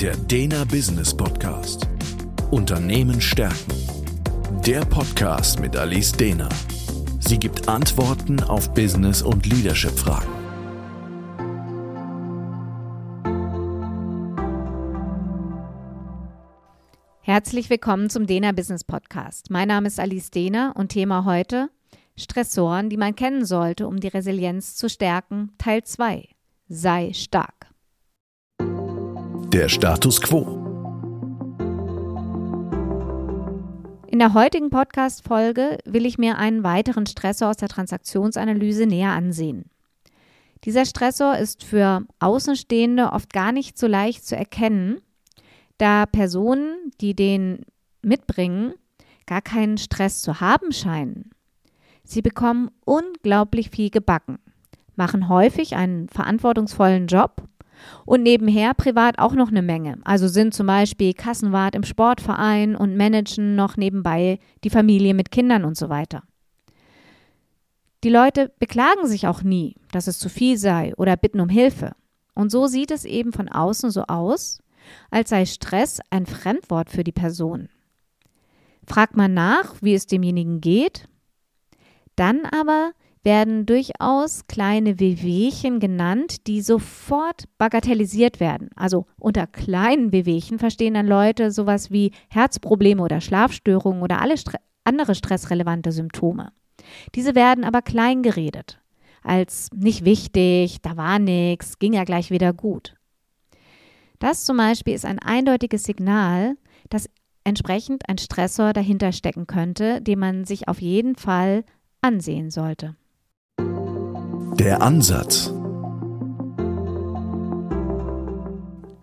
Der Dena Business Podcast. Unternehmen stärken. Der Podcast mit Alice Dena. Sie gibt Antworten auf Business- und Leadership-Fragen. Herzlich willkommen zum Dena Business Podcast. Mein Name ist Alice Dena und Thema heute Stressoren, die man kennen sollte, um die Resilienz zu stärken, Teil 2. Sei stark. Der Status quo. In der heutigen Podcast-Folge will ich mir einen weiteren Stressor aus der Transaktionsanalyse näher ansehen. Dieser Stressor ist für Außenstehende oft gar nicht so leicht zu erkennen, da Personen, die den mitbringen, gar keinen Stress zu haben scheinen. Sie bekommen unglaublich viel gebacken, machen häufig einen verantwortungsvollen Job und nebenher privat auch noch eine Menge. Also sind zum Beispiel Kassenwart im Sportverein und managen noch nebenbei die Familie mit Kindern und so weiter. Die Leute beklagen sich auch nie, dass es zu viel sei oder bitten um Hilfe. Und so sieht es eben von außen so aus, als sei Stress ein Fremdwort für die Person. Fragt man nach, wie es demjenigen geht, dann aber werden durchaus kleine Wehwehchen genannt, die sofort bagatellisiert werden. Also unter kleinen Wehwehchen verstehen dann Leute sowas wie Herzprobleme oder Schlafstörungen oder alle Stre andere stressrelevante Symptome. Diese werden aber klein geredet, als nicht wichtig, da war nichts, ging ja gleich wieder gut. Das zum Beispiel ist ein eindeutiges Signal, dass entsprechend ein Stressor dahinter stecken könnte, den man sich auf jeden Fall ansehen sollte. Der Ansatz.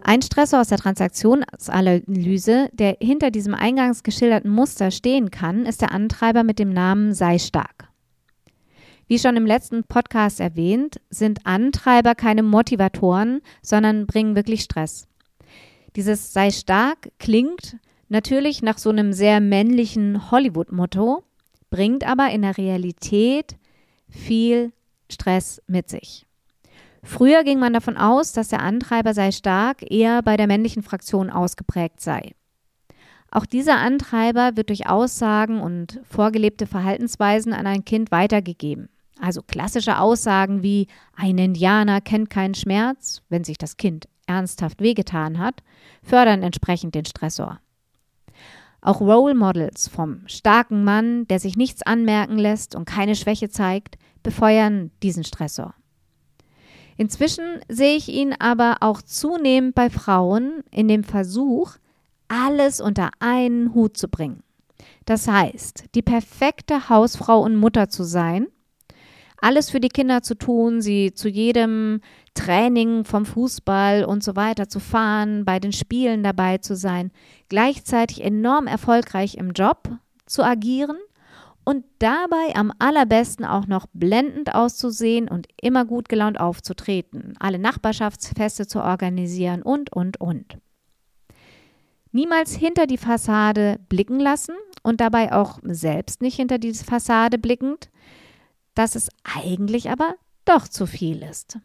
Ein Stressor aus der Transaktionsanalyse, der hinter diesem eingangs geschilderten Muster stehen kann, ist der Antreiber mit dem Namen Sei stark. Wie schon im letzten Podcast erwähnt, sind Antreiber keine Motivatoren, sondern bringen wirklich Stress. Dieses Sei stark klingt natürlich nach so einem sehr männlichen Hollywood-Motto, bringt aber in der Realität viel Stress mit sich. Früher ging man davon aus, dass der Antreiber sei stark eher bei der männlichen Fraktion ausgeprägt sei. Auch dieser Antreiber wird durch Aussagen und vorgelebte Verhaltensweisen an ein Kind weitergegeben. Also klassische Aussagen wie ein Indianer kennt keinen Schmerz, wenn sich das Kind ernsthaft wehgetan hat, fördern entsprechend den Stressor. Auch Role Models vom starken Mann, der sich nichts anmerken lässt und keine Schwäche zeigt, befeuern diesen Stressor. Inzwischen sehe ich ihn aber auch zunehmend bei Frauen in dem Versuch, alles unter einen Hut zu bringen. Das heißt, die perfekte Hausfrau und Mutter zu sein alles für die Kinder zu tun, sie zu jedem Training vom Fußball und so weiter zu fahren, bei den Spielen dabei zu sein, gleichzeitig enorm erfolgreich im Job zu agieren und dabei am allerbesten auch noch blendend auszusehen und immer gut gelaunt aufzutreten, alle Nachbarschaftsfeste zu organisieren und, und, und. Niemals hinter die Fassade blicken lassen und dabei auch selbst nicht hinter diese Fassade blickend, dass es eigentlich aber doch zu viel ist.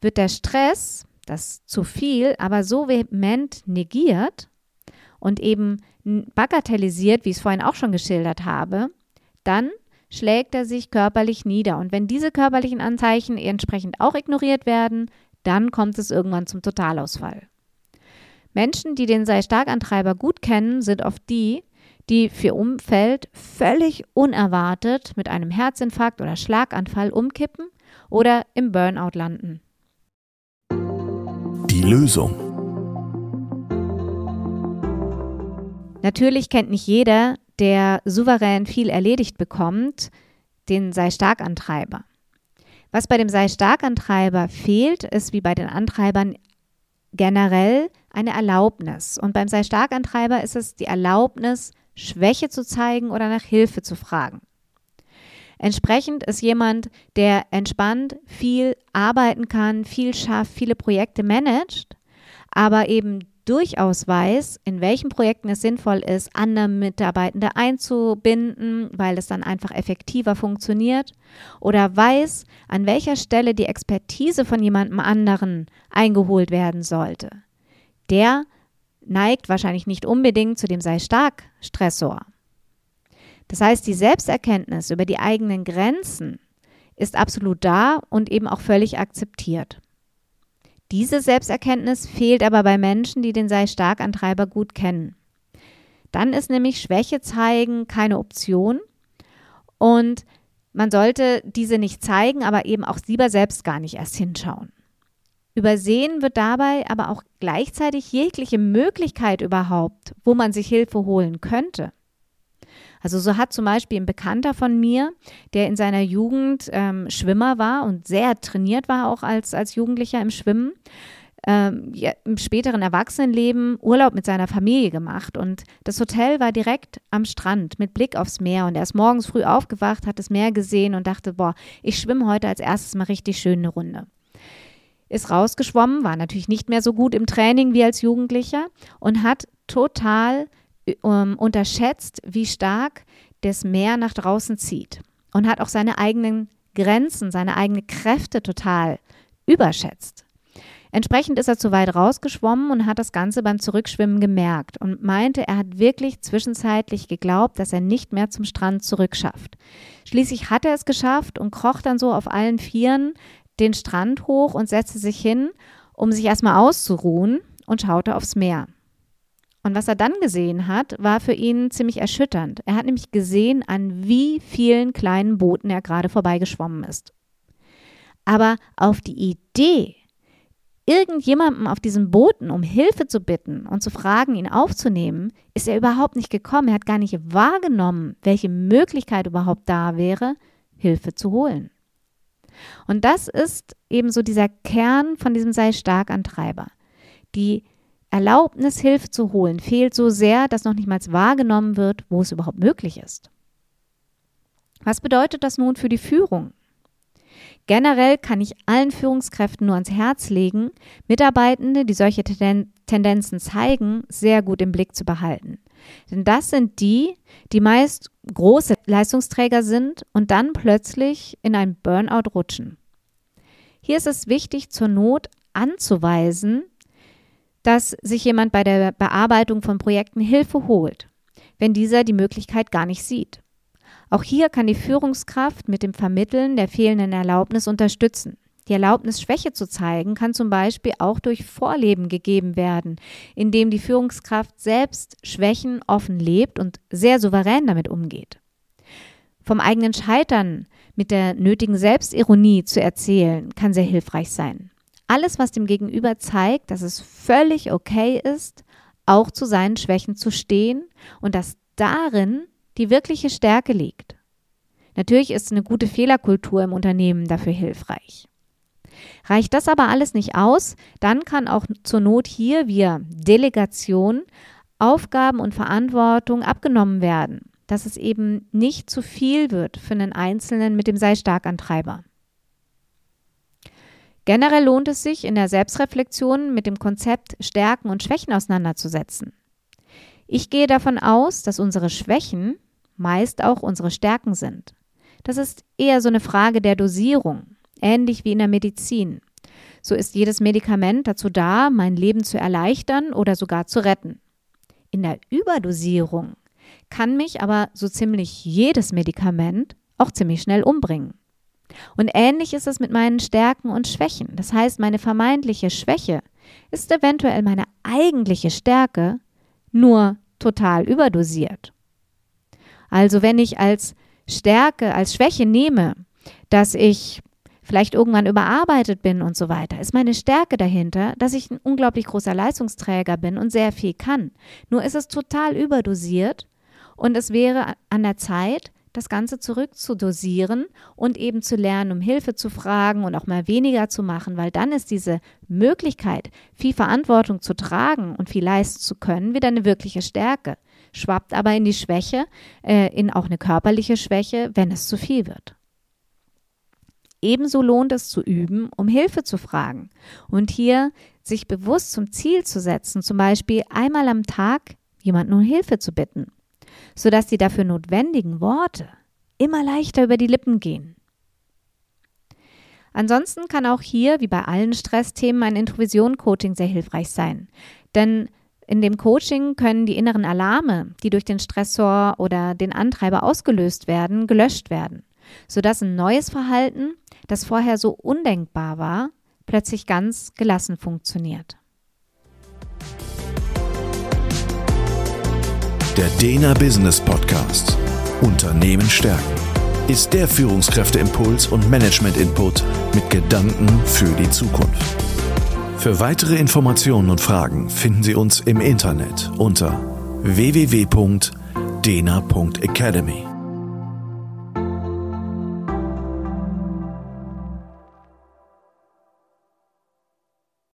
Wird der Stress, das zu viel, aber so vehement negiert und eben bagatellisiert, wie ich es vorhin auch schon geschildert habe, dann schlägt er sich körperlich nieder. Und wenn diese körperlichen Anzeichen entsprechend auch ignoriert werden, dann kommt es irgendwann zum Totalausfall. Menschen, die den Sei-Stark-Antreiber gut kennen, sind oft die, die für Umfeld völlig unerwartet mit einem Herzinfarkt oder Schlaganfall umkippen oder im Burnout landen. Die Lösung. Natürlich kennt nicht jeder, der souverän viel erledigt bekommt, den sei stark Antreiber. Was bei dem sei stark Antreiber fehlt, ist wie bei den Antreibern generell eine Erlaubnis. Und beim sei stark Antreiber ist es die Erlaubnis, Schwäche zu zeigen oder nach Hilfe zu fragen. Entsprechend ist jemand, der entspannt viel arbeiten kann, viel schafft, viele Projekte managt, aber eben durchaus weiß, in welchen Projekten es sinnvoll ist, andere Mitarbeitende einzubinden, weil es dann einfach effektiver funktioniert, oder weiß, an welcher Stelle die Expertise von jemandem anderen eingeholt werden sollte. der neigt wahrscheinlich nicht unbedingt zu dem sei stark Stressor. Das heißt, die Selbsterkenntnis über die eigenen Grenzen ist absolut da und eben auch völlig akzeptiert. Diese Selbsterkenntnis fehlt aber bei Menschen, die den sei stark Antreiber gut kennen. Dann ist nämlich Schwäche zeigen keine Option und man sollte diese nicht zeigen, aber eben auch lieber selbst gar nicht erst hinschauen. Übersehen wird dabei aber auch gleichzeitig jegliche Möglichkeit überhaupt, wo man sich Hilfe holen könnte. Also so hat zum Beispiel ein Bekannter von mir, der in seiner Jugend ähm, Schwimmer war und sehr trainiert war auch als, als Jugendlicher im Schwimmen, ähm, im späteren Erwachsenenleben Urlaub mit seiner Familie gemacht. Und das Hotel war direkt am Strand mit Blick aufs Meer. Und er ist morgens früh aufgewacht, hat das Meer gesehen und dachte, boah, ich schwimme heute als erstes mal richtig schön eine Runde ist rausgeschwommen, war natürlich nicht mehr so gut im Training wie als Jugendlicher und hat total ähm, unterschätzt, wie stark das Meer nach draußen zieht und hat auch seine eigenen Grenzen, seine eigenen Kräfte total überschätzt. Entsprechend ist er zu weit rausgeschwommen und hat das Ganze beim Zurückschwimmen gemerkt und meinte, er hat wirklich zwischenzeitlich geglaubt, dass er nicht mehr zum Strand zurückschafft. Schließlich hat er es geschafft und kroch dann so auf allen Vieren den Strand hoch und setzte sich hin, um sich erstmal auszuruhen und schaute aufs Meer. Und was er dann gesehen hat, war für ihn ziemlich erschütternd. Er hat nämlich gesehen, an wie vielen kleinen Booten er gerade vorbeigeschwommen ist. Aber auf die Idee, irgendjemandem auf diesen Booten um Hilfe zu bitten und zu fragen, ihn aufzunehmen, ist er überhaupt nicht gekommen. Er hat gar nicht wahrgenommen, welche Möglichkeit überhaupt da wäre, Hilfe zu holen. Und das ist eben so dieser Kern von diesem sei stark Antreiber. Die Erlaubnis, Hilfe zu holen, fehlt so sehr, dass noch nicht mal wahrgenommen wird, wo es überhaupt möglich ist. Was bedeutet das nun für die Führung? Generell kann ich allen Führungskräften nur ans Herz legen, Mitarbeitende, die solche Tendenzen zeigen, sehr gut im Blick zu behalten. Denn das sind die, die meist große Leistungsträger sind und dann plötzlich in ein Burnout rutschen. Hier ist es wichtig, zur Not anzuweisen, dass sich jemand bei der Bearbeitung von Projekten Hilfe holt, wenn dieser die Möglichkeit gar nicht sieht. Auch hier kann die Führungskraft mit dem Vermitteln der fehlenden Erlaubnis unterstützen. Die Erlaubnis, Schwäche zu zeigen, kann zum Beispiel auch durch Vorleben gegeben werden, indem die Führungskraft selbst Schwächen offen lebt und sehr souverän damit umgeht. Vom eigenen Scheitern mit der nötigen Selbstironie zu erzählen, kann sehr hilfreich sein. Alles, was dem Gegenüber zeigt, dass es völlig okay ist, auch zu seinen Schwächen zu stehen und dass darin die wirkliche Stärke liegt. Natürlich ist eine gute Fehlerkultur im Unternehmen dafür hilfreich. Reicht das aber alles nicht aus, dann kann auch zur Not hier via Delegation Aufgaben und Verantwortung abgenommen werden, dass es eben nicht zu viel wird für einen Einzelnen mit dem sei stark Antreiber. Generell lohnt es sich, in der Selbstreflexion mit dem Konzept Stärken und Schwächen auseinanderzusetzen. Ich gehe davon aus, dass unsere Schwächen meist auch unsere Stärken sind. Das ist eher so eine Frage der Dosierung, ähnlich wie in der Medizin. So ist jedes Medikament dazu da, mein Leben zu erleichtern oder sogar zu retten. In der Überdosierung kann mich aber so ziemlich jedes Medikament auch ziemlich schnell umbringen. Und ähnlich ist es mit meinen Stärken und Schwächen. Das heißt, meine vermeintliche Schwäche ist eventuell meine eigentliche Stärke, nur total überdosiert. Also wenn ich als Stärke, als Schwäche nehme, dass ich vielleicht irgendwann überarbeitet bin und so weiter, ist meine Stärke dahinter, dass ich ein unglaublich großer Leistungsträger bin und sehr viel kann. Nur ist es total überdosiert und es wäre an der Zeit, das Ganze zurückzudosieren und eben zu lernen, um Hilfe zu fragen und auch mal weniger zu machen, weil dann ist diese Möglichkeit, viel Verantwortung zu tragen und viel leisten zu können, wieder eine wirkliche Stärke. Schwappt aber in die Schwäche, äh, in auch eine körperliche Schwäche, wenn es zu viel wird. Ebenso lohnt es zu üben, um Hilfe zu fragen und hier sich bewusst zum Ziel zu setzen, zum Beispiel einmal am Tag jemanden um Hilfe zu bitten sodass die dafür notwendigen Worte immer leichter über die Lippen gehen. Ansonsten kann auch hier, wie bei allen Stressthemen, ein Introvision-Coaching sehr hilfreich sein. Denn in dem Coaching können die inneren Alarme, die durch den Stressor oder den Antreiber ausgelöst werden, gelöscht werden, sodass ein neues Verhalten, das vorher so undenkbar war, plötzlich ganz gelassen funktioniert. Der Dena Business Podcast Unternehmen stärken ist der Führungskräfteimpuls und Management-Input mit Gedanken für die Zukunft. Für weitere Informationen und Fragen finden Sie uns im Internet unter www.dena.academy.